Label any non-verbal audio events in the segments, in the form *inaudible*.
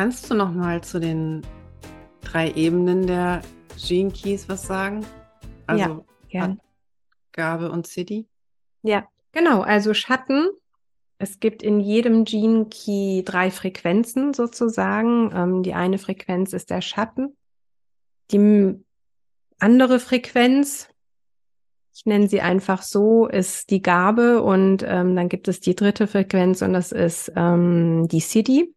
Kannst du noch mal zu den drei Ebenen der Gene Keys was sagen? Also ja, gern. Gabe und City? Ja, genau. Also Schatten. Es gibt in jedem Gene Key drei Frequenzen sozusagen. Ähm, die eine Frequenz ist der Schatten. Die andere Frequenz, ich nenne sie einfach so, ist die Gabe und ähm, dann gibt es die dritte Frequenz und das ist ähm, die City.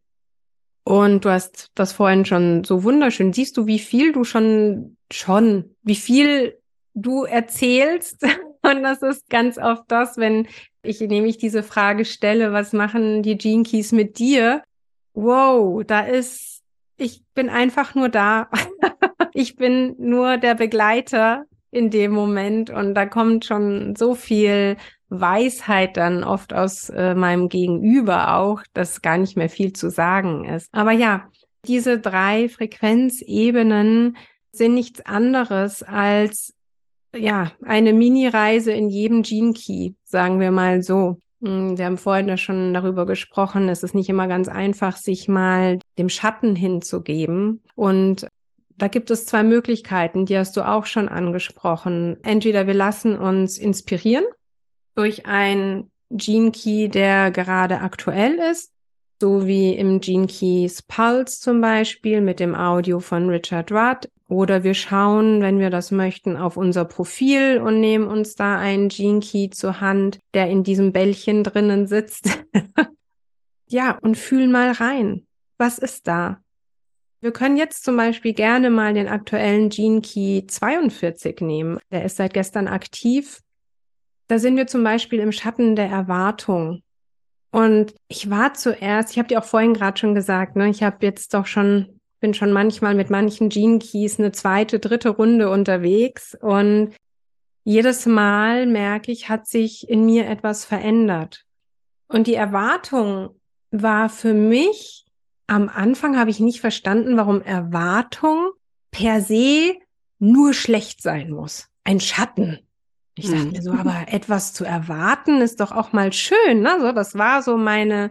Und du hast das vorhin schon so wunderschön. Siehst du, wie viel du schon, schon, wie viel du erzählst? *laughs* Und das ist ganz oft das, wenn ich nämlich diese Frage stelle, was machen die Gene Keys mit dir? Wow, da ist, ich bin einfach nur da. *laughs* ich bin nur der Begleiter in dem Moment und da kommt schon so viel Weisheit dann oft aus äh, meinem Gegenüber auch, dass gar nicht mehr viel zu sagen ist. Aber ja, diese drei Frequenzebenen sind nichts anderes als ja, eine Mini-Reise in jedem Gene Key, sagen wir mal so. Hm, wir haben vorhin ja schon darüber gesprochen, es ist nicht immer ganz einfach, sich mal dem Schatten hinzugeben. Und da gibt es zwei Möglichkeiten, die hast du auch schon angesprochen. Entweder wir lassen uns inspirieren durch ein Gene Key, der gerade aktuell ist, so wie im Gene Keys Pulse zum Beispiel mit dem Audio von Richard Rudd. Oder wir schauen, wenn wir das möchten, auf unser Profil und nehmen uns da einen Gene Key zur Hand, der in diesem Bällchen drinnen sitzt. *laughs* ja, und fühlen mal rein. Was ist da? Wir können jetzt zum Beispiel gerne mal den aktuellen Gene Key 42 nehmen. Der ist seit gestern aktiv da sind wir zum Beispiel im Schatten der Erwartung. Und ich war zuerst, ich habe dir auch vorhin gerade schon gesagt, ne, ich habe jetzt doch schon, bin schon manchmal mit manchen Gene Keys eine zweite, dritte Runde unterwegs und jedes Mal merke ich, hat sich in mir etwas verändert. Und die Erwartung war für mich, am Anfang habe ich nicht verstanden, warum Erwartung per se nur schlecht sein muss. Ein Schatten. Ich dachte mir so, mhm. aber etwas zu erwarten ist doch auch mal schön, ne? So, das war so meine,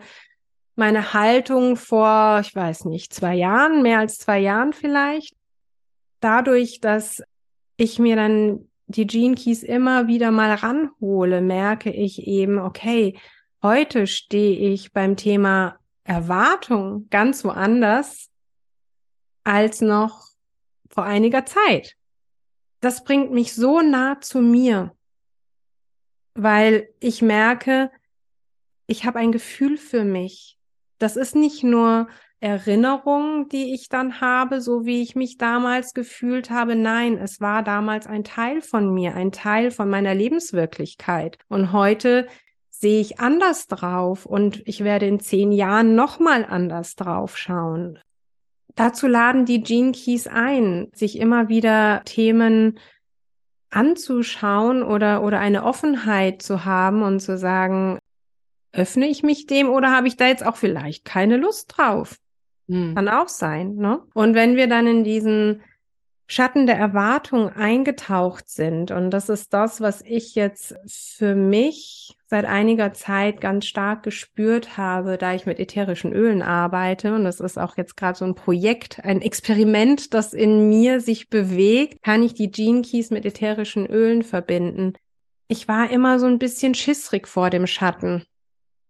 meine Haltung vor, ich weiß nicht, zwei Jahren, mehr als zwei Jahren vielleicht. Dadurch, dass ich mir dann die Gene Keys immer wieder mal ranhole, merke ich eben, okay, heute stehe ich beim Thema Erwartung ganz woanders als noch vor einiger Zeit das bringt mich so nah zu mir, weil ich merke, ich habe ein Gefühl für mich. Das ist nicht nur Erinnerung, die ich dann habe, so wie ich mich damals gefühlt habe. Nein, es war damals ein Teil von mir, ein Teil von meiner Lebenswirklichkeit. Und heute sehe ich anders drauf und ich werde in zehn Jahren nochmal anders drauf schauen. Dazu laden die Gene Keys ein, sich immer wieder Themen anzuschauen oder, oder eine Offenheit zu haben und zu sagen, öffne ich mich dem oder habe ich da jetzt auch vielleicht keine Lust drauf? Hm. Kann auch sein, ne? Und wenn wir dann in diesen Schatten der Erwartung eingetaucht sind. Und das ist das, was ich jetzt für mich seit einiger Zeit ganz stark gespürt habe, da ich mit ätherischen Ölen arbeite. Und das ist auch jetzt gerade so ein Projekt, ein Experiment, das in mir sich bewegt. Kann ich die Gene Keys mit ätherischen Ölen verbinden? Ich war immer so ein bisschen schissrig vor dem Schatten.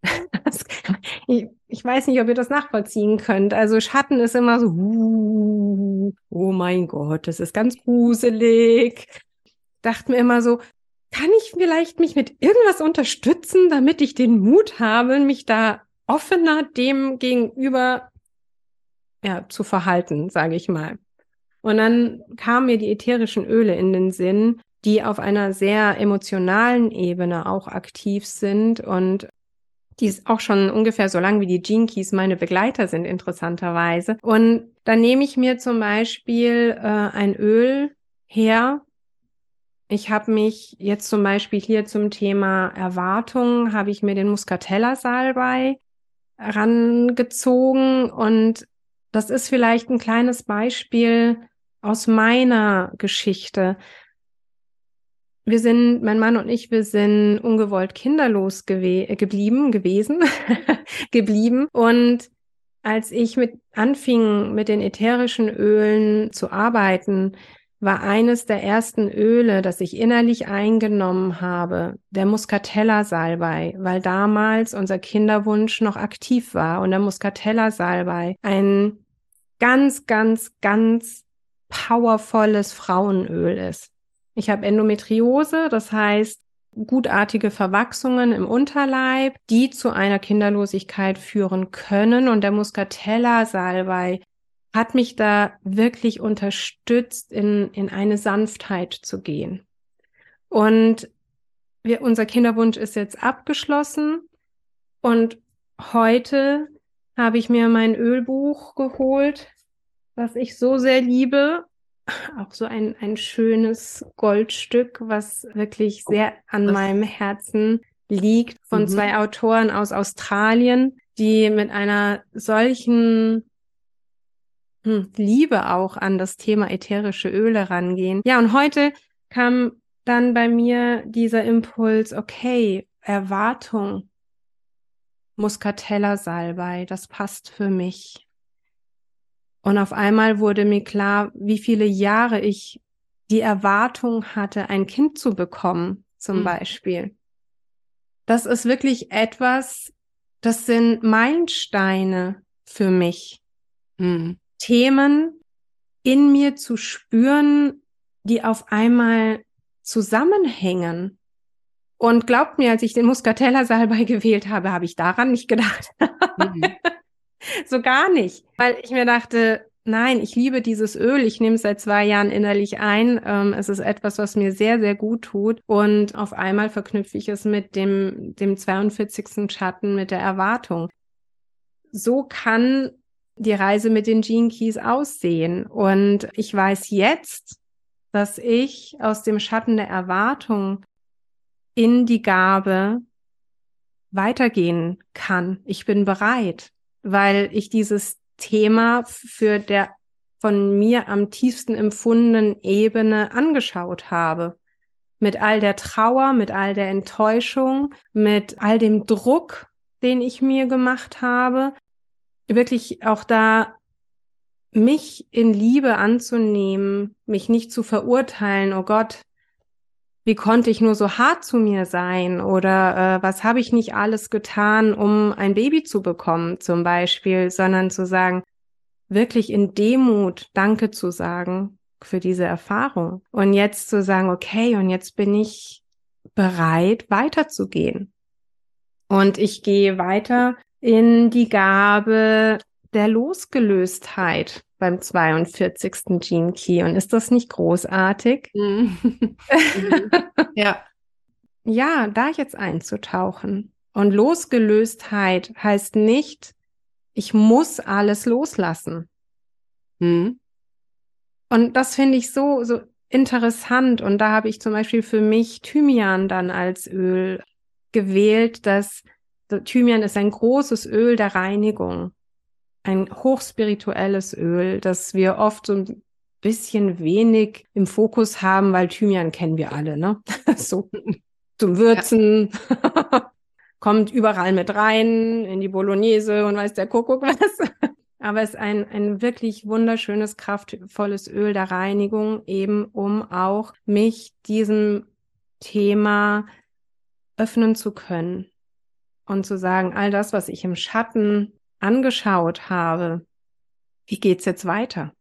*laughs* ich, ich, weiß nicht, ob ihr das nachvollziehen könnt. Also Schatten ist immer so, uh, oh mein Gott, das ist ganz gruselig. Dachte mir immer so, kann ich vielleicht mich mit irgendwas unterstützen, damit ich den Mut habe, mich da offener dem gegenüber ja, zu verhalten, sage ich mal. Und dann kamen mir die ätherischen Öle in den Sinn, die auf einer sehr emotionalen Ebene auch aktiv sind und die ist auch schon ungefähr so lang wie die Gene Keys meine Begleiter sind, interessanterweise. Und dann nehme ich mir zum Beispiel äh, ein Öl her. Ich habe mich jetzt zum Beispiel hier zum Thema Erwartungen, habe ich mir den Muscatella Salbei rangezogen und das ist vielleicht ein kleines Beispiel aus meiner Geschichte wir sind, mein Mann und ich, wir sind ungewollt kinderlos gewe geblieben, gewesen, *laughs* geblieben. Und als ich mit anfing, mit den ätherischen Ölen zu arbeiten, war eines der ersten Öle, das ich innerlich eingenommen habe, der Muscatella-Salbei, weil damals unser Kinderwunsch noch aktiv war und der Muscatella-Salbei ein ganz, ganz, ganz powervolles Frauenöl ist. Ich habe Endometriose, das heißt gutartige Verwachsungen im Unterleib, die zu einer Kinderlosigkeit führen können. Und der Muscatella-Salbei hat mich da wirklich unterstützt, in, in eine Sanftheit zu gehen. Und wir, unser Kinderwunsch ist jetzt abgeschlossen und heute habe ich mir mein Ölbuch geholt, was ich so sehr liebe. Auch so ein, ein schönes Goldstück, was wirklich sehr an das meinem Herzen liegt, von mhm. zwei Autoren aus Australien, die mit einer solchen hm, Liebe auch an das Thema ätherische Öle rangehen. Ja, und heute kam dann bei mir dieser Impuls, okay, Erwartung, Muscatella Salbei, das passt für mich. Und auf einmal wurde mir klar, wie viele Jahre ich die Erwartung hatte, ein Kind zu bekommen, zum mhm. Beispiel. Das ist wirklich etwas, das sind Meilensteine für mich. Mhm. Themen in mir zu spüren, die auf einmal zusammenhängen. Und glaubt mir, als ich den Muscatella Salbei *laughs* gewählt habe, habe ich daran nicht gedacht. Mhm. *laughs* so gar nicht. Weil ich mir dachte, nein, ich liebe dieses Öl. Ich nehme es seit zwei Jahren innerlich ein. Ähm, es ist etwas, was mir sehr, sehr gut tut. Und auf einmal verknüpfe ich es mit dem, dem 42. Schatten, mit der Erwartung. So kann die Reise mit den Gene Keys aussehen. Und ich weiß jetzt, dass ich aus dem Schatten der Erwartung in die Gabe weitergehen kann. Ich bin bereit, weil ich dieses Thema für der von mir am tiefsten empfundenen Ebene angeschaut habe. Mit all der Trauer, mit all der Enttäuschung, mit all dem Druck, den ich mir gemacht habe, wirklich auch da mich in Liebe anzunehmen, mich nicht zu verurteilen, oh Gott, wie konnte ich nur so hart zu mir sein oder äh, was habe ich nicht alles getan, um ein Baby zu bekommen zum Beispiel, sondern zu sagen, wirklich in Demut Danke zu sagen für diese Erfahrung und jetzt zu sagen, okay, und jetzt bin ich bereit, weiterzugehen. Und ich gehe weiter in die Gabe der Losgelöstheit beim 42. Gene Key. Und ist das nicht großartig? *laughs* Mhm. ja. Ja, da jetzt einzutauchen. Und Losgelöstheit heißt nicht, ich muss alles loslassen. Mhm. Und das finde ich so, so interessant. Und da habe ich zum Beispiel für mich Thymian dann als Öl gewählt, dass Thymian ist ein großes Öl der Reinigung, ein hochspirituelles Öl, das wir oft so ein bisschen wenig im Fokus haben, weil Thymian kennen wir alle, ne? *laughs* so zum Würzen. Ja. *laughs* Kommt überall mit rein, in die Bolognese und weiß der Kuckuck was. *laughs* Aber es ist ein, ein wirklich wunderschönes, kraftvolles Öl der Reinigung, eben um auch mich diesem Thema öffnen zu können und zu sagen, all das, was ich im Schatten angeschaut habe, wie geht's jetzt weiter?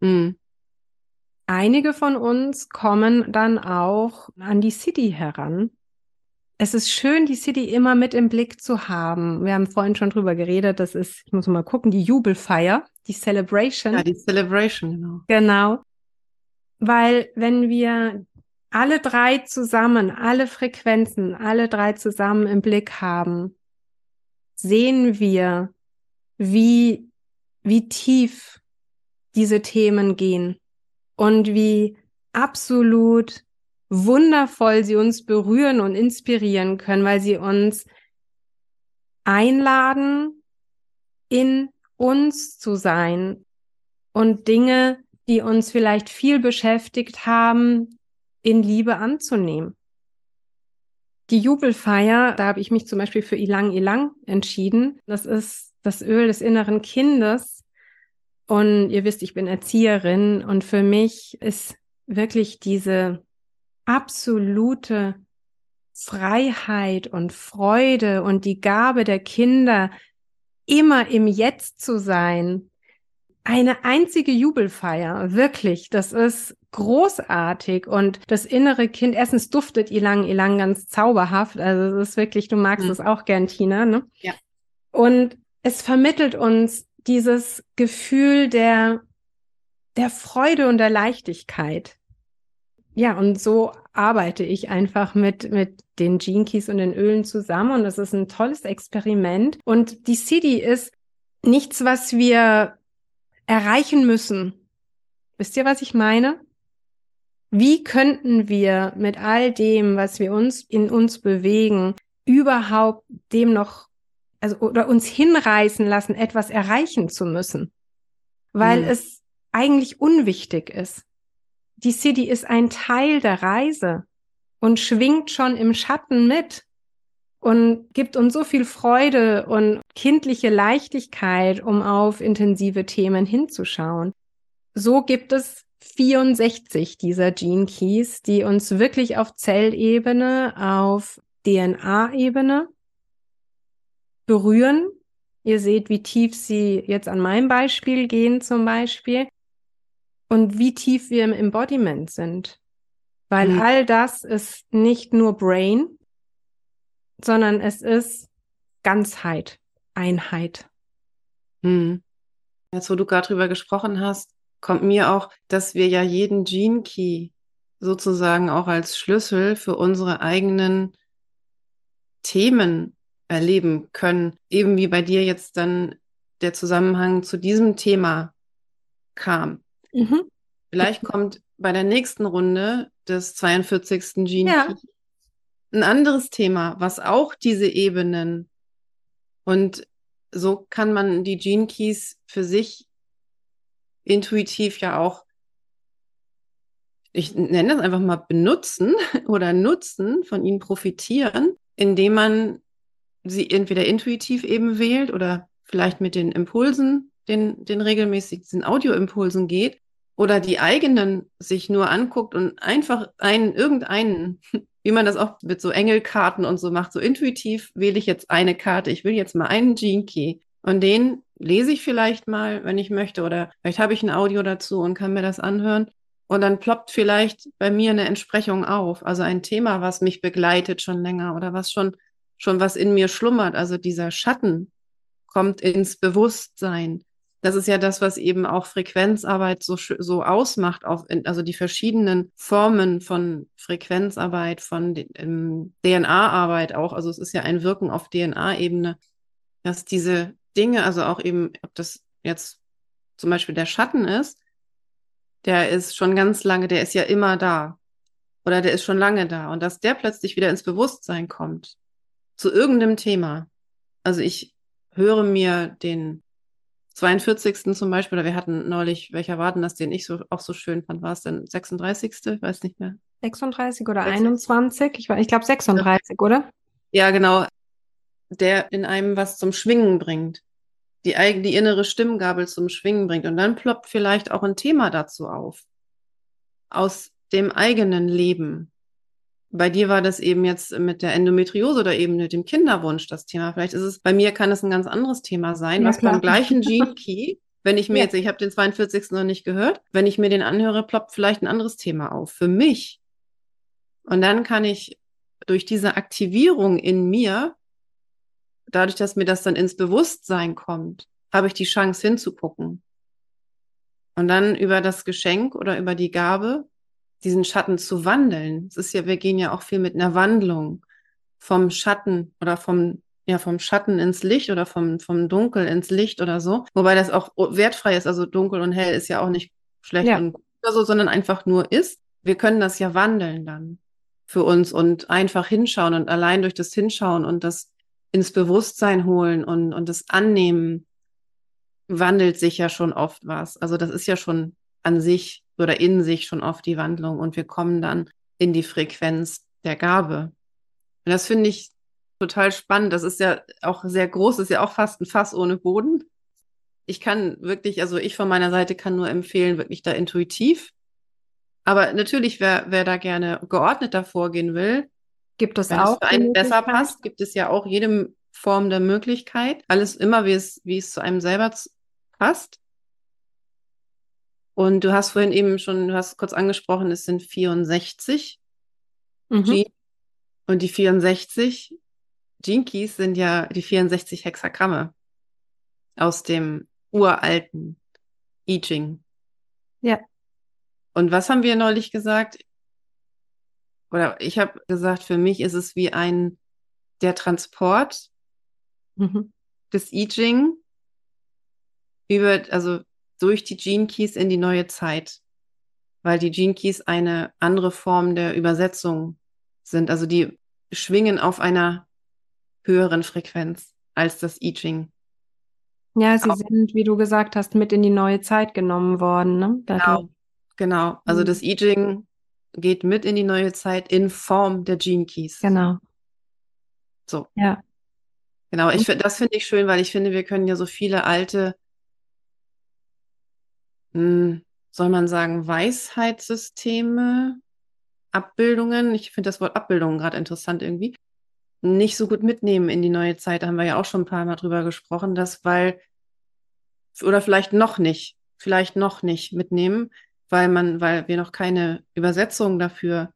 Mhm. Einige von uns kommen dann auch an die City heran. Es ist schön, die City immer mit im Blick zu haben. Wir haben vorhin schon drüber geredet. Das ist, ich muss mal gucken, die Jubelfeier, die Celebration. Ja, die Celebration, genau. Genau. Weil wenn wir alle drei zusammen, alle Frequenzen, alle drei zusammen im Blick haben, sehen wir, wie, wie tief diese Themen gehen und wie absolut wundervoll sie uns berühren und inspirieren können, weil sie uns einladen, in uns zu sein und Dinge, die uns vielleicht viel beschäftigt haben, in Liebe anzunehmen. Die Jubelfeier, da habe ich mich zum Beispiel für Ilang Ilang entschieden. Das ist das Öl des inneren Kindes. Und ihr wisst, ich bin Erzieherin und für mich ist wirklich diese absolute Freiheit und Freude und die Gabe der Kinder, immer im Jetzt zu sein, eine einzige Jubelfeier, wirklich. Das ist großartig und das innere Kind, erstens duftet Ilang Ilang ganz zauberhaft. Also es ist wirklich, du magst es mhm. auch gern, Tina, ne? Ja. Und es vermittelt uns dieses Gefühl der, der Freude und der Leichtigkeit. Ja, und so arbeite ich einfach mit, mit den Gene Keys und den Ölen zusammen und das ist ein tolles Experiment. Und die City ist nichts, was wir erreichen müssen. Wisst ihr, was ich meine? Wie könnten wir mit all dem, was wir uns in uns bewegen, überhaupt dem noch, also oder uns hinreißen lassen, etwas erreichen zu müssen? Weil mhm. es eigentlich unwichtig ist. Die City ist ein Teil der Reise und schwingt schon im Schatten mit und gibt uns so viel Freude und kindliche Leichtigkeit, um auf intensive Themen hinzuschauen. So gibt es 64 dieser Gene Keys, die uns wirklich auf Zellebene, auf DNA-Ebene berühren. Ihr seht, wie tief sie jetzt an meinem Beispiel gehen zum Beispiel und wie tief wir im Embodiment sind. Weil mhm. all das ist nicht nur Brain, sondern es ist Ganzheit, Einheit. Hm. Jetzt, wo du gerade drüber gesprochen hast, kommt mir auch, dass wir ja jeden Gene Key sozusagen auch als Schlüssel für unsere eigenen Themen erleben können. Eben wie bei dir jetzt dann der Zusammenhang zu diesem Thema kam. Mhm. Vielleicht kommt bei der nächsten Runde des 42. Gene ja. Ein anderes Thema, was auch diese Ebenen und so kann man die Gene Keys für sich intuitiv ja auch, ich nenne das einfach mal benutzen *laughs* oder nutzen, von ihnen profitieren, indem man sie entweder intuitiv eben wählt oder vielleicht mit den Impulsen, den, den regelmäßigen Audioimpulsen geht oder die eigenen sich nur anguckt und einfach einen, irgendeinen *laughs* wie man das auch mit so Engelkarten und so macht. So intuitiv wähle ich jetzt eine Karte. Ich will jetzt mal einen Gene Key. Und den lese ich vielleicht mal, wenn ich möchte, oder vielleicht habe ich ein Audio dazu und kann mir das anhören. Und dann ploppt vielleicht bei mir eine Entsprechung auf. Also ein Thema, was mich begleitet schon länger oder was schon, schon was in mir schlummert. Also dieser Schatten kommt ins Bewusstsein das ist ja das, was eben auch Frequenzarbeit so, so ausmacht, in, also die verschiedenen Formen von Frequenzarbeit, von ähm, DNA-Arbeit auch. Also es ist ja ein Wirken auf DNA-Ebene, dass diese Dinge, also auch eben, ob das jetzt zum Beispiel der Schatten ist, der ist schon ganz lange, der ist ja immer da. Oder der ist schon lange da. Und dass der plötzlich wieder ins Bewusstsein kommt. Zu irgendeinem Thema. Also ich höre mir den 42. zum Beispiel, oder wir hatten neulich, welcher war denn das, den ich so, auch so schön fand, war es denn 36. Ich weiß nicht mehr. 36 oder 21? Ich, ich glaube 36, ja. oder? Ja, genau. Der in einem was zum Schwingen bringt. Die, die innere Stimmgabel zum Schwingen bringt. Und dann ploppt vielleicht auch ein Thema dazu auf. Aus dem eigenen Leben. Bei dir war das eben jetzt mit der Endometriose oder eben mit dem Kinderwunsch das Thema. Vielleicht ist es, bei mir kann es ein ganz anderes Thema sein, ja, was klar. beim gleichen *laughs* Gene Key, wenn ich mir ja. jetzt, ich habe den 42. noch nicht gehört, wenn ich mir den anhöre, ploppt vielleicht ein anderes Thema auf. Für mich. Und dann kann ich durch diese Aktivierung in mir, dadurch, dass mir das dann ins Bewusstsein kommt, habe ich die Chance hinzugucken. Und dann über das Geschenk oder über die Gabe diesen Schatten zu wandeln. Es ist ja, wir gehen ja auch viel mit einer Wandlung vom Schatten oder vom, ja, vom Schatten ins Licht oder vom, vom Dunkel ins Licht oder so. Wobei das auch wertfrei ist. Also dunkel und hell ist ja auch nicht schlecht ja. und gut oder so, sondern einfach nur ist. Wir können das ja wandeln dann für uns und einfach hinschauen und allein durch das Hinschauen und das ins Bewusstsein holen und, und das Annehmen wandelt sich ja schon oft was. Also das ist ja schon an sich oder in sich schon oft die Wandlung und wir kommen dann in die Frequenz der Gabe. Und das finde ich total spannend. Das ist ja auch sehr groß, ist ja auch fast ein Fass ohne Boden. Ich kann wirklich, also ich von meiner Seite kann nur empfehlen, wirklich da intuitiv. Aber natürlich, wer, wer da gerne geordneter vorgehen will, gibt es wenn auch. es für einen besser passt, gibt es ja auch jede Form der Möglichkeit. Alles immer, wie es, wie es zu einem selber passt. Und du hast vorhin eben schon, du hast kurz angesprochen, es sind 64 mhm. Gene. Und die 64 Gene Keys sind ja die 64 Hexagramme aus dem uralten I Ching. Ja. Und was haben wir neulich gesagt? Oder ich habe gesagt, für mich ist es wie ein der Transport mhm. des I Ching über, also durch die Gene Keys in die neue Zeit, weil die Gene Keys eine andere Form der Übersetzung sind. Also die schwingen auf einer höheren Frequenz als das I Ching. Ja, sie Auch. sind, wie du gesagt hast, mit in die neue Zeit genommen worden. Ne? Genau, genau. Also mhm. das I Ching geht mit in die neue Zeit in Form der Gene Keys. Genau. So. Ja. Genau, ich, das finde ich schön, weil ich finde, wir können ja so viele alte hm, soll man sagen, Weisheitssysteme, Abbildungen, ich finde das Wort Abbildungen gerade interessant irgendwie, nicht so gut mitnehmen in die neue Zeit. Da haben wir ja auch schon ein paar Mal drüber gesprochen, dass weil, oder vielleicht noch nicht, vielleicht noch nicht mitnehmen, weil man, weil wir noch keine Übersetzung dafür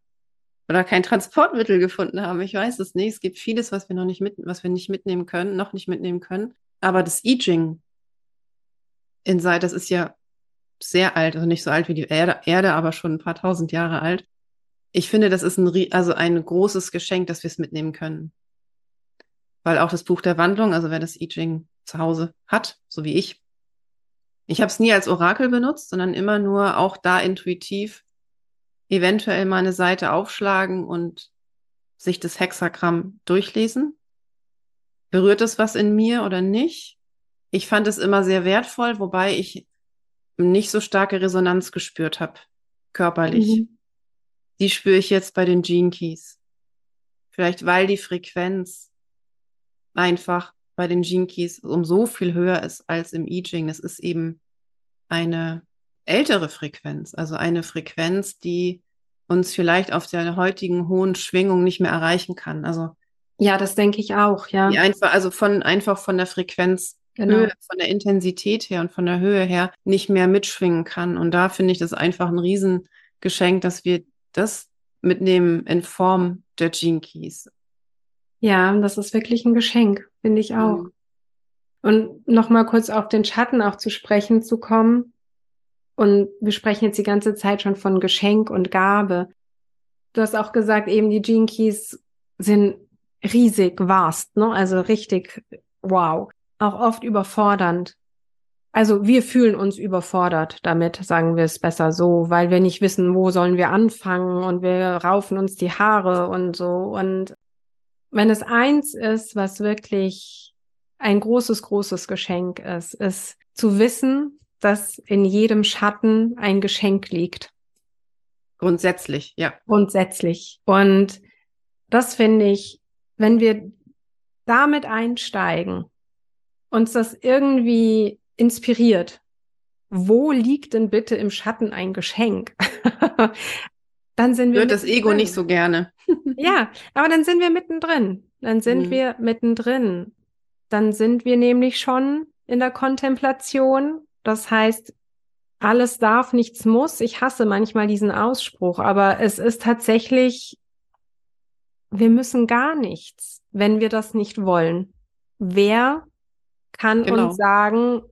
oder kein Transportmittel gefunden haben. Ich weiß es nicht. Es gibt vieles, was wir noch nicht mit, was wir nicht mitnehmen können, noch nicht mitnehmen können. Aber das I Ching Inside, das ist ja sehr alt, also nicht so alt wie die Erde, Erde, aber schon ein paar tausend Jahre alt. Ich finde, das ist ein, also ein großes Geschenk, dass wir es mitnehmen können. Weil auch das Buch der Wandlung, also wer das I Ching zu Hause hat, so wie ich, ich habe es nie als Orakel benutzt, sondern immer nur auch da intuitiv eventuell mal eine Seite aufschlagen und sich das Hexagramm durchlesen. Berührt es was in mir oder nicht? Ich fand es immer sehr wertvoll, wobei ich nicht so starke Resonanz gespürt habe, körperlich. Mhm. Die spüre ich jetzt bei den Gene Keys. Vielleicht weil die Frequenz einfach bei den Gene Keys um so viel höher ist als im I Ching. Das ist eben eine ältere Frequenz, also eine Frequenz, die uns vielleicht auf der heutigen hohen Schwingung nicht mehr erreichen kann. Also ja, das denke ich auch, ja. Die einfach, also von einfach von der Frequenz genau. Höhe, von der Intensität her und von der Höhe her nicht mehr mitschwingen kann. Und da finde ich das einfach ein Riesengeschenk, dass wir das mitnehmen in Form der Gene Keys. Ja, das ist wirklich ein Geschenk, finde ich auch. Mhm. Und nochmal kurz auf den Schatten auch zu sprechen zu kommen. Und wir sprechen jetzt die ganze Zeit schon von Geschenk und Gabe. Du hast auch gesagt, eben die Gene Keys sind riesig vast, ne? Also richtig wow auch oft überfordernd. Also wir fühlen uns überfordert damit, sagen wir es besser so, weil wir nicht wissen, wo sollen wir anfangen und wir raufen uns die Haare und so. Und wenn es eins ist, was wirklich ein großes, großes Geschenk ist, ist zu wissen, dass in jedem Schatten ein Geschenk liegt. Grundsätzlich, ja. Grundsätzlich. Und das finde ich, wenn wir damit einsteigen, uns das irgendwie inspiriert. Wo liegt denn bitte im Schatten ein Geschenk? *laughs* dann sind wir. Hört das Ego nicht so gerne. *laughs* ja, aber dann sind wir mittendrin. Dann sind mhm. wir mittendrin. Dann sind wir nämlich schon in der Kontemplation. Das heißt, alles darf, nichts muss. Ich hasse manchmal diesen Ausspruch, aber es ist tatsächlich, wir müssen gar nichts, wenn wir das nicht wollen. Wer kann genau. uns sagen.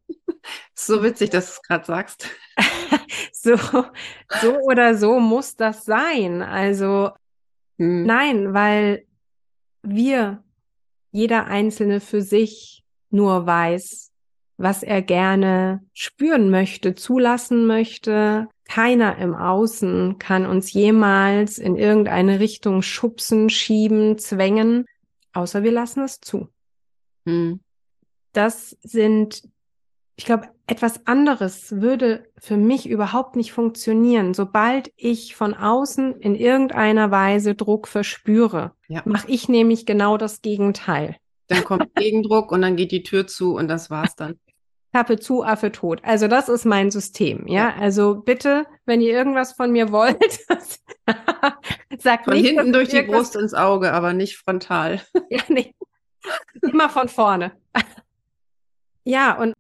So witzig, dass du es gerade sagst. *laughs* so, so oder so muss das sein. Also hm. nein, weil wir, jeder Einzelne für sich nur weiß, was er gerne spüren möchte, zulassen möchte. Keiner im Außen kann uns jemals in irgendeine Richtung schubsen, schieben, zwängen, außer wir lassen es zu. Hm das sind ich glaube, etwas anderes würde für mich überhaupt nicht funktionieren. Sobald ich von außen in irgendeiner Weise Druck verspüre, ja. mache ich nämlich genau das Gegenteil. Dann kommt *laughs* Gegendruck und dann geht die Tür zu und das war's dann. Klappe zu, Affe tot. Also das ist mein System, ja? ja. Also bitte, wenn ihr irgendwas von mir wollt, *laughs* sagt von nicht. Von hinten durch die Brust ins Auge, aber nicht frontal. ja, nee. Immer von vorne. Ja, und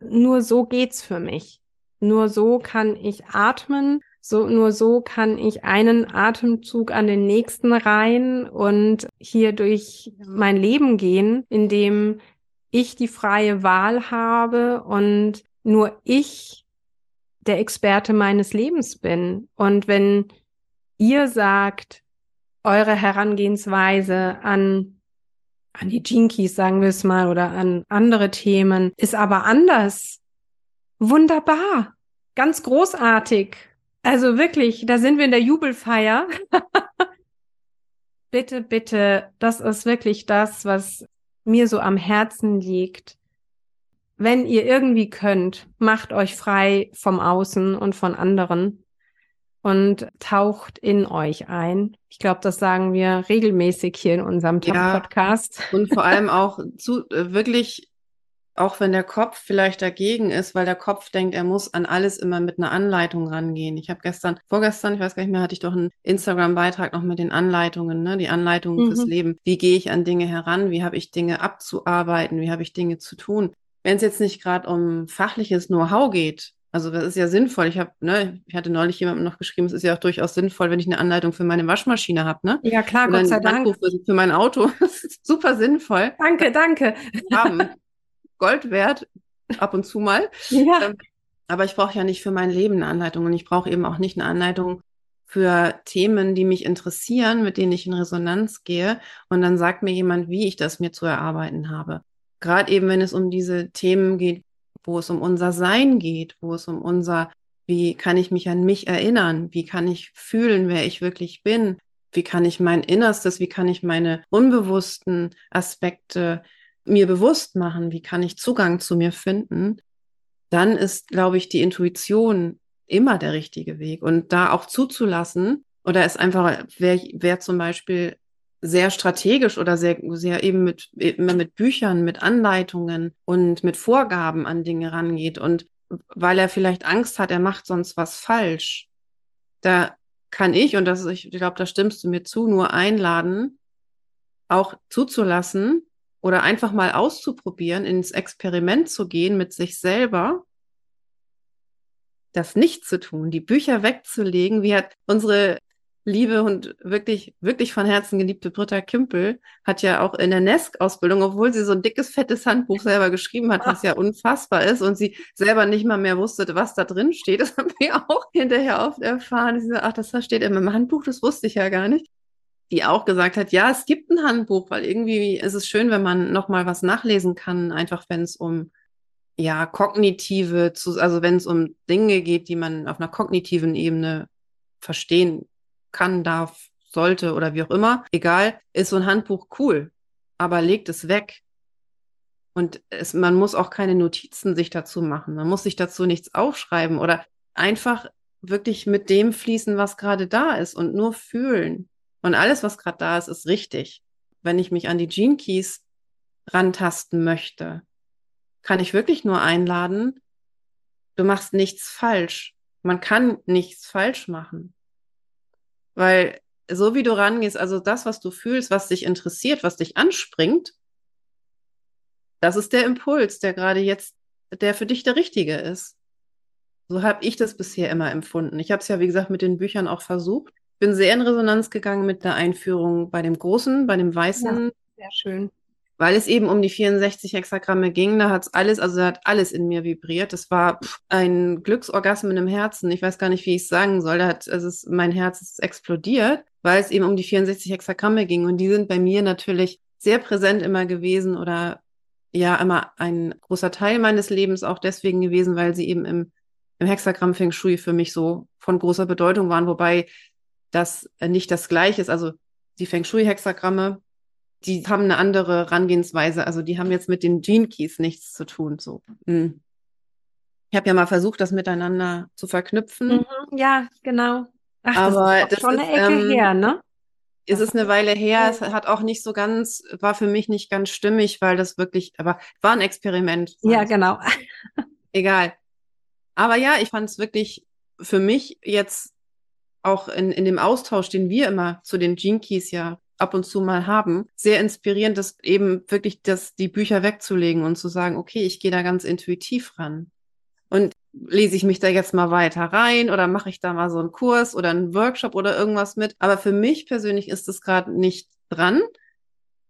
nur so geht's für mich. Nur so kann ich atmen. So, nur so kann ich einen Atemzug an den nächsten rein und hier durch mein Leben gehen, indem ich die freie Wahl habe und nur ich der Experte meines Lebens bin. Und wenn ihr sagt, eure Herangehensweise an, an die Jinkies, sagen wir es mal, oder an andere Themen, ist aber anders. Wunderbar. Ganz großartig. Also wirklich, da sind wir in der Jubelfeier. *laughs* bitte, bitte, das ist wirklich das, was mir so am Herzen liegt. Wenn ihr irgendwie könnt, macht euch frei vom Außen und von anderen und taucht in euch ein. Ich glaube, das sagen wir regelmäßig hier in unserem ja, Podcast. Und vor allem *laughs* auch zu äh, wirklich auch wenn der Kopf vielleicht dagegen ist, weil der Kopf denkt, er muss an alles immer mit einer Anleitung rangehen. Ich habe gestern, vorgestern, ich weiß gar nicht mehr, hatte ich doch einen Instagram-Beitrag noch mit den Anleitungen, ne? die Anleitungen mhm. fürs Leben. Wie gehe ich an Dinge heran? Wie habe ich Dinge abzuarbeiten? Wie habe ich Dinge zu tun? Wenn es jetzt nicht gerade um fachliches Know-how geht, also das ist ja sinnvoll. Ich habe, ne, ich hatte neulich jemandem noch geschrieben, es ist ja auch durchaus sinnvoll, wenn ich eine Anleitung für meine Waschmaschine habe, ne? Ja klar, Oder Gott sei Dank. Für, für mein Auto. *laughs* Das ist super sinnvoll. Danke, danke. Haben. Gold wert, ab und zu mal. Ja. Ähm, aber ich brauche ja nicht für mein Leben eine Anleitung und ich brauche eben auch nicht eine Anleitung für Themen, die mich interessieren, mit denen ich in Resonanz gehe. Und dann sagt mir jemand, wie ich das mir zu erarbeiten habe. Gerade eben, wenn es um diese Themen geht, wo es um unser Sein geht, wo es um unser, wie kann ich mich an mich erinnern, wie kann ich fühlen, wer ich wirklich bin, wie kann ich mein Innerstes, wie kann ich meine unbewussten Aspekte mir bewusst machen, wie kann ich Zugang zu mir finden, dann ist, glaube ich, die Intuition immer der richtige Weg. Und da auch zuzulassen, oder ist einfach, wer, wer zum Beispiel sehr strategisch oder sehr, sehr eben mit, immer mit Büchern, mit Anleitungen und mit Vorgaben an Dinge rangeht und weil er vielleicht Angst hat, er macht sonst was falsch. Da kann ich, und das ist, ich glaube, da stimmst du mir zu, nur einladen, auch zuzulassen, oder einfach mal auszuprobieren, ins Experiment zu gehen mit sich selber, das nicht zu tun, die Bücher wegzulegen, wie hat unsere liebe und wirklich, wirklich von Herzen geliebte Britta Kimpel hat ja auch in der NESC-Ausbildung, obwohl sie so ein dickes, fettes Handbuch selber geschrieben hat, was ja unfassbar ist und sie selber nicht mal mehr wusste, was da drin steht. Das haben wir auch hinterher oft erfahren. Sie so, ach, das steht in meinem Handbuch, das wusste ich ja gar nicht die auch gesagt hat, ja, es gibt ein Handbuch, weil irgendwie ist es schön, wenn man nochmal was nachlesen kann, einfach wenn es um ja, kognitive, also wenn es um Dinge geht, die man auf einer kognitiven Ebene verstehen kann, darf, sollte oder wie auch immer, egal, ist so ein Handbuch cool, aber legt es weg. Und es, man muss auch keine Notizen sich dazu machen. Man muss sich dazu nichts aufschreiben oder einfach wirklich mit dem fließen, was gerade da ist und nur fühlen. Und alles, was gerade da ist, ist richtig. Wenn ich mich an die Gene Keys rantasten möchte, kann ich wirklich nur einladen, du machst nichts falsch. Man kann nichts falsch machen. Weil so wie du rangehst, also das, was du fühlst, was dich interessiert, was dich anspringt, das ist der Impuls, der gerade jetzt, der für dich der richtige ist. So habe ich das bisher immer empfunden. Ich habe es ja, wie gesagt, mit den Büchern auch versucht bin sehr in Resonanz gegangen mit der Einführung bei dem großen, bei dem weißen. Ja, sehr schön. Weil es eben um die 64 Hexagramme ging, da hat es alles, also hat alles in mir vibriert. Das war ein Glücksorgasmus im Herzen. Ich weiß gar nicht, wie ich es sagen soll. Da hat, also es, mein Herz ist explodiert, weil es eben um die 64 Hexagramme ging. Und die sind bei mir natürlich sehr präsent immer gewesen oder ja, immer ein großer Teil meines Lebens auch deswegen gewesen, weil sie eben im, im Hexagramm Feng Shui für mich so von großer Bedeutung waren. Wobei das nicht das gleiche ist. Also die Feng Shui-Hexagramme, die haben eine andere Herangehensweise. Also die haben jetzt mit den Gene Keys nichts zu tun. So. Mhm. Ich habe ja mal versucht, das miteinander zu verknüpfen. Mhm, ja, genau. Ach, aber das ist, schon eine Ecke ähm, her, ne? Es ist eine Weile her. Es hat auch nicht so ganz, war für mich nicht ganz stimmig, weil das wirklich, aber war ein Experiment. Ja, genau. *laughs* Egal. Aber ja, ich fand es wirklich für mich jetzt auch in, in dem Austausch, den wir immer zu den Gene Keys ja ab und zu mal haben, sehr inspirierend, das eben wirklich das, die Bücher wegzulegen und zu sagen, okay, ich gehe da ganz intuitiv ran. Und lese ich mich da jetzt mal weiter rein oder mache ich da mal so einen Kurs oder einen Workshop oder irgendwas mit. Aber für mich persönlich ist es gerade nicht dran.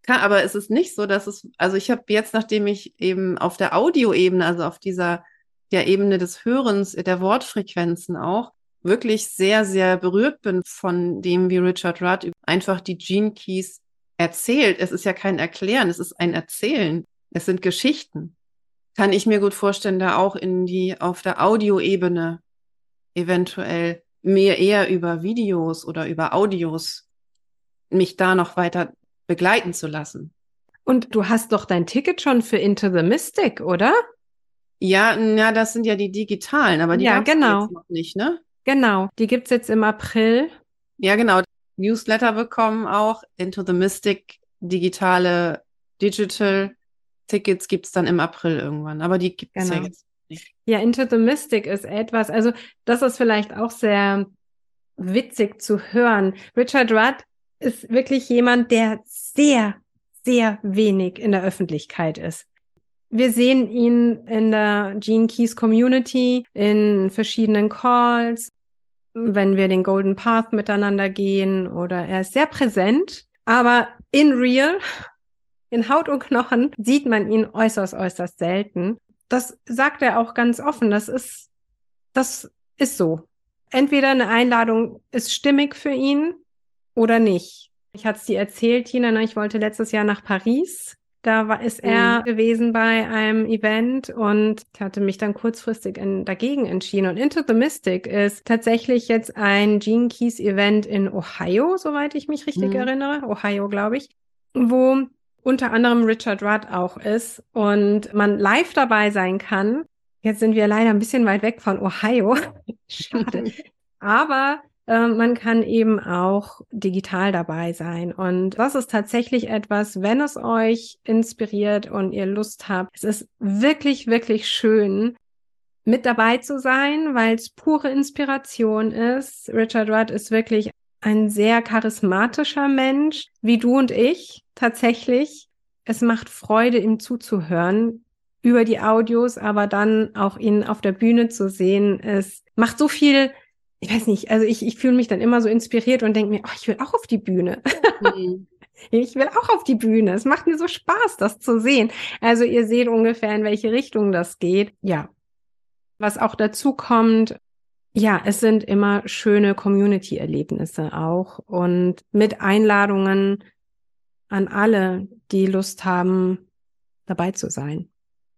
Kann, aber es ist nicht so, dass es, also ich habe jetzt, nachdem ich eben auf der Audioebene, also auf dieser der Ebene des Hörens, der Wortfrequenzen auch, wirklich sehr, sehr berührt bin von dem, wie Richard Rudd einfach die Gene Keys erzählt. Es ist ja kein Erklären, es ist ein Erzählen. Es sind Geschichten. Kann ich mir gut vorstellen, da auch in die, auf der Audioebene eventuell mehr eher über Videos oder über Audios mich da noch weiter begleiten zu lassen. Und du hast doch dein Ticket schon für Into the Mystic, oder? Ja, ja, das sind ja die digitalen, aber die ja, genau. noch nicht, ne? Genau, die gibt es jetzt im April. Ja, genau. Newsletter bekommen auch. Into the Mystic, digitale Digital Tickets gibt es dann im April irgendwann. Aber die gibt es genau. ja jetzt nicht. Ja, Into the Mystic ist etwas, also das ist vielleicht auch sehr witzig zu hören. Richard Rudd ist wirklich jemand, der sehr, sehr wenig in der Öffentlichkeit ist. Wir sehen ihn in der Gene Keys Community, in verschiedenen Calls, wenn wir den Golden Path miteinander gehen oder er ist sehr präsent, aber in real, in Haut und Knochen sieht man ihn äußerst, äußerst selten. Das sagt er auch ganz offen. Das ist, das ist so. Entweder eine Einladung ist stimmig für ihn oder nicht. Ich hatte es dir erzählt, Tina, ne? ich wollte letztes Jahr nach Paris da war, ist er mhm. gewesen bei einem Event und ich hatte mich dann kurzfristig in, dagegen entschieden. Und Into the Mystic ist tatsächlich jetzt ein Gene Keys Event in Ohio, soweit ich mich richtig mhm. erinnere. Ohio, glaube ich, wo unter anderem Richard Rudd auch ist und man live dabei sein kann. Jetzt sind wir leider ein bisschen weit weg von Ohio. *laughs* Schade. *laughs* Aber ähm, man kann eben auch digital dabei sein. Und das ist tatsächlich etwas, wenn es euch inspiriert und ihr Lust habt. Es ist wirklich, wirklich schön, mit dabei zu sein, weil es pure Inspiration ist. Richard Rudd ist wirklich ein sehr charismatischer Mensch, wie du und ich tatsächlich. Es macht Freude, ihm zuzuhören über die Audios, aber dann auch ihn auf der Bühne zu sehen. Es macht so viel ich weiß nicht, also ich, ich fühle mich dann immer so inspiriert und denke mir, oh, ich will auch auf die Bühne. Mhm. *laughs* ich will auch auf die Bühne. Es macht mir so Spaß, das zu sehen. Also ihr seht ungefähr, in welche Richtung das geht. Ja. Was auch dazu kommt, ja, es sind immer schöne Community-Erlebnisse auch und mit Einladungen an alle, die Lust haben, dabei zu sein.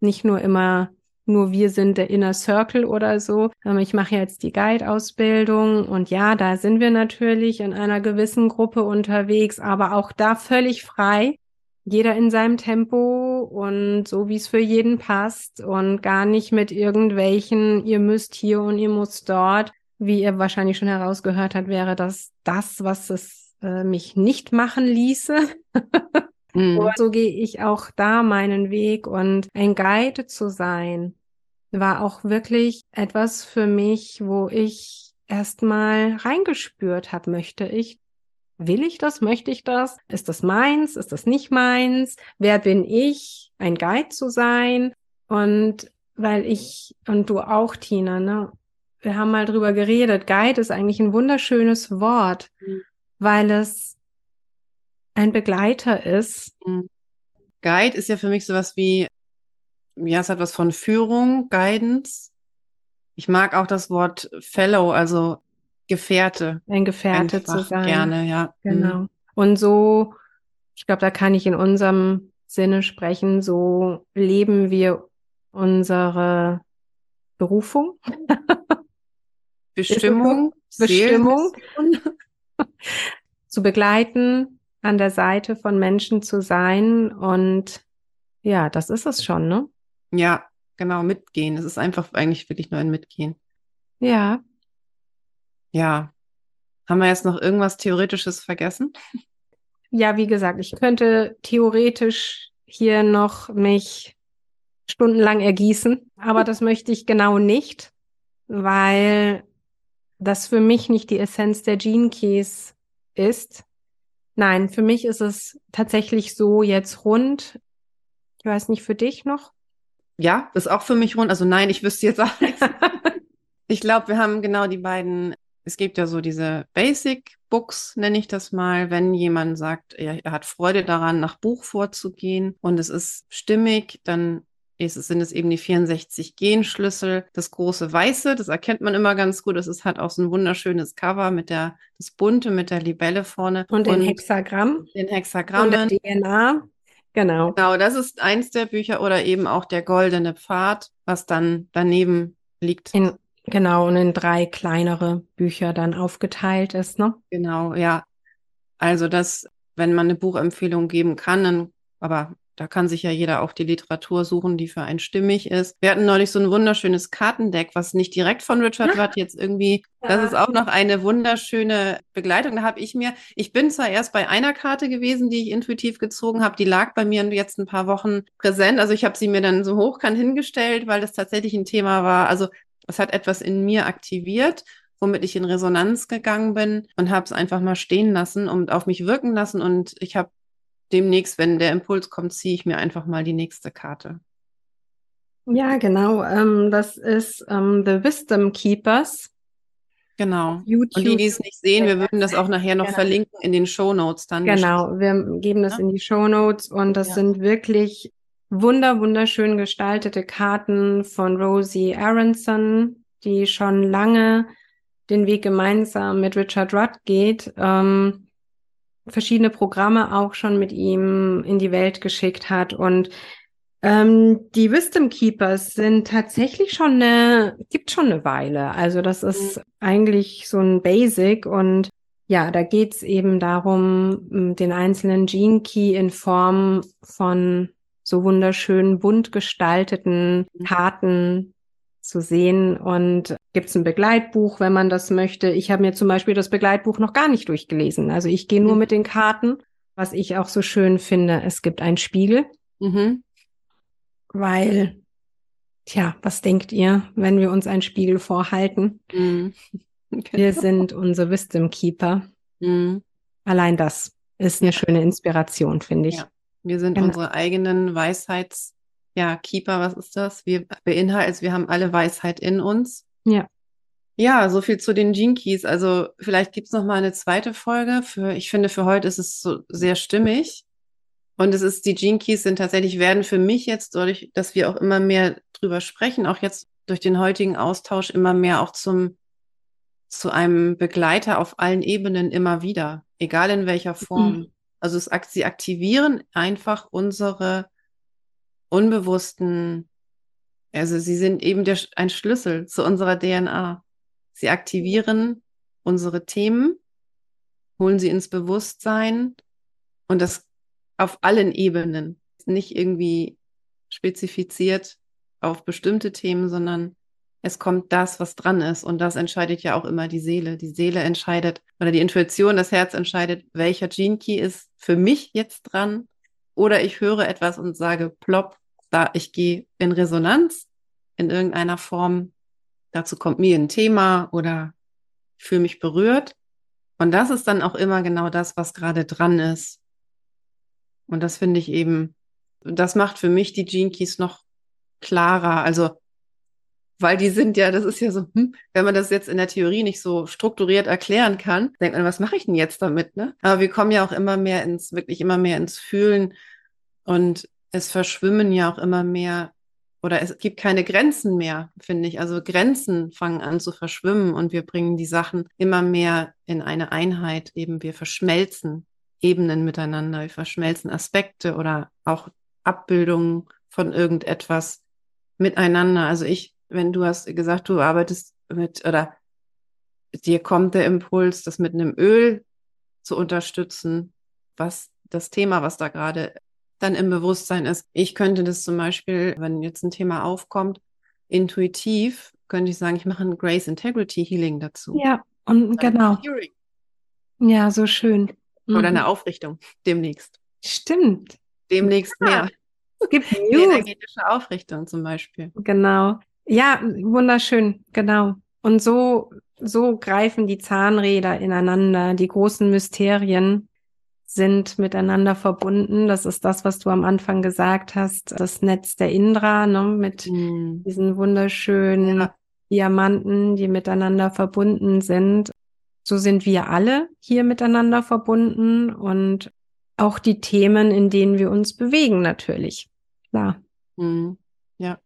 Nicht nur immer nur wir sind der Inner Circle oder so. Ähm, ich mache jetzt die Guide-Ausbildung und ja, da sind wir natürlich in einer gewissen Gruppe unterwegs, aber auch da völlig frei. Jeder in seinem Tempo und so, wie es für jeden passt und gar nicht mit irgendwelchen, ihr müsst hier und ihr müsst dort. Wie ihr wahrscheinlich schon herausgehört habt, wäre das das, was es äh, mich nicht machen ließe. *laughs* Mhm. Und so gehe ich auch da meinen Weg und ein Guide zu sein, war auch wirklich etwas für mich, wo ich erstmal reingespürt habe, möchte ich Will ich das? Möchte ich das? Ist das meins? Ist das nicht meins? Wer bin ich, ein Guide zu sein? Und weil ich und du auch, Tina, ne? Wir haben mal drüber geredet. Guide ist eigentlich ein wunderschönes Wort, mhm. weil es ein Begleiter ist. Mhm. Guide ist ja für mich sowas wie, ja, es hat was von Führung, Guidance. Ich mag auch das Wort Fellow, also Gefährte. Ein Gefährte Einfach zu sein. Gerne, ja. Genau. Mhm. Und so, ich glaube, da kann ich in unserem Sinne sprechen, so leben wir unsere Berufung. Bestimmung. *laughs* Bestimmung. *laughs* zu begleiten, an der Seite von Menschen zu sein. Und ja, das ist es schon, ne? Ja, genau, mitgehen. Es ist einfach eigentlich wirklich nur ein Mitgehen. Ja. Ja. Haben wir jetzt noch irgendwas Theoretisches vergessen? Ja, wie gesagt, ich könnte theoretisch hier noch mich stundenlang ergießen, aber das möchte ich genau nicht, weil das für mich nicht die Essenz der Gene Keys ist. Nein, für mich ist es tatsächlich so jetzt rund. Ich weiß nicht, für dich noch? Ja, ist auch für mich rund. Also nein, ich wüsste jetzt auch nichts. *laughs* ich glaube, wir haben genau die beiden. Es gibt ja so diese Basic Books, nenne ich das mal, wenn jemand sagt, er, er hat Freude daran, nach Buch vorzugehen und es ist stimmig, dann ist, sind es eben die 64 Genschlüssel. Das große Weiße, das erkennt man immer ganz gut. Es ist, hat auch so ein wunderschönes Cover mit der, das Bunte mit der Libelle vorne. Und den Hexagramm. Den Hexagrammen. Und der DNA. Genau. Genau, das ist eins der Bücher oder eben auch der Goldene Pfad, was dann daneben liegt. In, genau, und in drei kleinere Bücher dann aufgeteilt ist, ne? Genau, ja. Also das, wenn man eine Buchempfehlung geben kann, dann, aber da kann sich ja jeder auch die Literatur suchen, die für einen stimmig ist. Wir hatten neulich so ein wunderschönes Kartendeck, was nicht direkt von Richard Watt jetzt irgendwie, das ist auch noch eine wunderschöne Begleitung. Da habe ich mir, ich bin zwar erst bei einer Karte gewesen, die ich intuitiv gezogen habe, die lag bei mir jetzt ein paar Wochen präsent. Also ich habe sie mir dann so hochkant hingestellt, weil das tatsächlich ein Thema war. Also es hat etwas in mir aktiviert womit ich in Resonanz gegangen bin und habe es einfach mal stehen lassen und auf mich wirken lassen. Und ich habe demnächst, wenn der Impuls kommt, ziehe ich mir einfach mal die nächste Karte. Ja, genau. Ähm, das ist ähm, The Wisdom Keepers. Genau. YouTube. Und die, die es nicht sehen, wir würden das auch nachher noch genau. verlinken in den Show Notes dann. Genau, wir geben das ja? in die Show Notes und das ja. sind wirklich wunder, wunderschön gestaltete Karten von Rosie Aronson, die schon lange den Weg gemeinsam mit Richard Rudd geht. Ähm, verschiedene Programme auch schon mit ihm in die Welt geschickt hat. Und ähm, die Wisdom Keepers sind tatsächlich schon eine, gibt schon eine Weile. Also das ist mhm. eigentlich so ein Basic und ja, da geht's eben darum, den einzelnen Gene Key in Form von so wunderschön bunt gestalteten mhm. Karten zu sehen und gibt es ein Begleitbuch, wenn man das möchte. Ich habe mir zum Beispiel das Begleitbuch noch gar nicht durchgelesen. Also ich gehe nur mhm. mit den Karten. Was ich auch so schön finde, es gibt einen Spiegel, mhm. weil, tja, was denkt ihr, wenn wir uns einen Spiegel vorhalten? Mhm. Wir sind unsere Wisdom Keeper. Mhm. Allein das ist eine ja. schöne Inspiration, finde ich. Ja. Wir sind genau. unsere eigenen Weisheits- ja, Keeper, was ist das? Wir beinhalten, wir haben alle Weisheit in uns. Ja. Ja, so viel zu den Gene Keys. Also vielleicht gibt's noch mal eine zweite Folge. Für, ich finde, für heute ist es so sehr stimmig. Und es ist, die Gene Keys sind tatsächlich, werden für mich jetzt, dadurch, dass wir auch immer mehr drüber sprechen, auch jetzt durch den heutigen Austausch immer mehr auch zum, zu einem Begleiter auf allen Ebenen immer wieder, egal in welcher Form. Mhm. Also es, sie aktivieren einfach unsere unbewussten, also sie sind eben der, ein Schlüssel zu unserer DNA. Sie aktivieren unsere Themen, holen sie ins Bewusstsein und das auf allen Ebenen, nicht irgendwie spezifiziert auf bestimmte Themen, sondern es kommt das, was dran ist. Und das entscheidet ja auch immer die Seele. Die Seele entscheidet oder die Intuition, das Herz entscheidet, welcher Gene Key ist für mich jetzt dran. Oder ich höre etwas und sage plopp, da ich gehe in Resonanz in irgendeiner Form. Dazu kommt mir ein Thema oder fühle mich berührt. Und das ist dann auch immer genau das, was gerade dran ist. Und das finde ich eben, das macht für mich die Gene Keys noch klarer. Also, weil die sind ja, das ist ja so, hm, wenn man das jetzt in der Theorie nicht so strukturiert erklären kann, denkt man, was mache ich denn jetzt damit? Ne? Aber wir kommen ja auch immer mehr ins, wirklich immer mehr ins Fühlen. Und es verschwimmen ja auch immer mehr oder es gibt keine Grenzen mehr, finde ich. Also Grenzen fangen an zu verschwimmen und wir bringen die Sachen immer mehr in eine Einheit. Eben wir verschmelzen Ebenen miteinander, wir verschmelzen Aspekte oder auch Abbildungen von irgendetwas miteinander. Also ich, wenn du hast gesagt, du arbeitest mit oder dir kommt der Impuls, das mit einem Öl zu unterstützen, was das Thema, was da gerade dann im Bewusstsein ist. Ich könnte das zum Beispiel, wenn jetzt ein Thema aufkommt, intuitiv, könnte ich sagen, ich mache ein Grace Integrity Healing dazu. Ja, und genau. Ja, so schön. Mhm. Oder eine Aufrichtung demnächst. Stimmt. Demnächst ja. mehr. Es gibt *laughs* News. Energetische Aufrichtung zum Beispiel. Genau. Ja, wunderschön. Genau. Und so, so greifen die Zahnräder ineinander. Die großen Mysterien sind miteinander verbunden. Das ist das, was du am Anfang gesagt hast. Das Netz der Indra, ne, mit mm. diesen wunderschönen ja. Diamanten, die miteinander verbunden sind. So sind wir alle hier miteinander verbunden und auch die Themen, in denen wir uns bewegen, natürlich. Klar. Mm. Ja.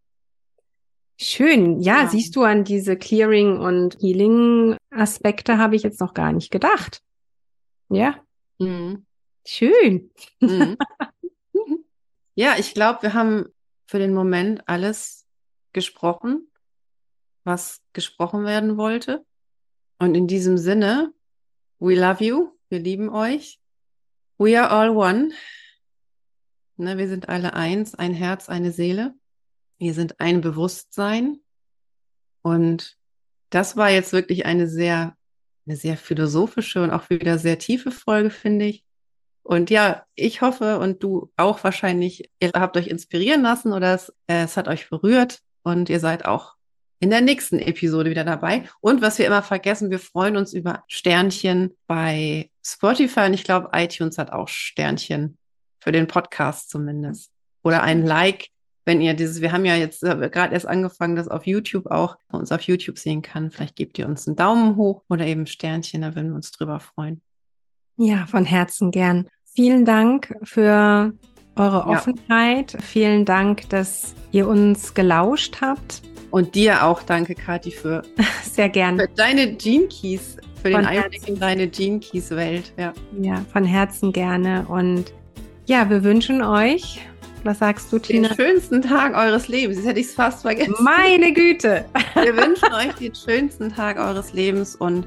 Schön. Ja, ja, siehst du an diese Clearing- und Healing-Aspekte habe ich jetzt noch gar nicht gedacht. Ja. Mhm. Schön. Mhm. *laughs* ja, ich glaube, wir haben für den Moment alles gesprochen, was gesprochen werden wollte. Und in diesem Sinne, we love you, wir lieben euch. We are all one. Ne, wir sind alle eins, ein Herz, eine Seele. Wir sind ein Bewusstsein. Und das war jetzt wirklich eine sehr, eine sehr philosophische und auch wieder sehr tiefe Folge, finde ich. Und ja, ich hoffe und du auch wahrscheinlich, ihr habt euch inspirieren lassen oder es, äh, es hat euch berührt und ihr seid auch in der nächsten Episode wieder dabei. Und was wir immer vergessen, wir freuen uns über Sternchen bei Spotify und ich glaube, iTunes hat auch Sternchen für den Podcast zumindest. Oder ein Like wenn ihr dieses, wir haben ja jetzt äh, gerade erst angefangen, das auf YouTube auch, uns auf YouTube sehen kann. Vielleicht gebt ihr uns einen Daumen hoch oder eben Sternchen, da würden wir uns drüber freuen. Ja, von Herzen gern. Vielen Dank für eure Offenheit. Ja. Vielen Dank, dass ihr uns gelauscht habt. Und dir auch danke, Kathi, für, *laughs* Sehr gern. für deine Gene Keys, für von den Einblick in deine Gene Keys Welt. Ja. ja, von Herzen gerne. Und ja, wir wünschen euch was sagst du, Tina? Den schönsten Tag eures Lebens. Jetzt hätte ich es fast vergessen. Meine Güte. Wir wünschen *laughs* euch den schönsten Tag eures Lebens und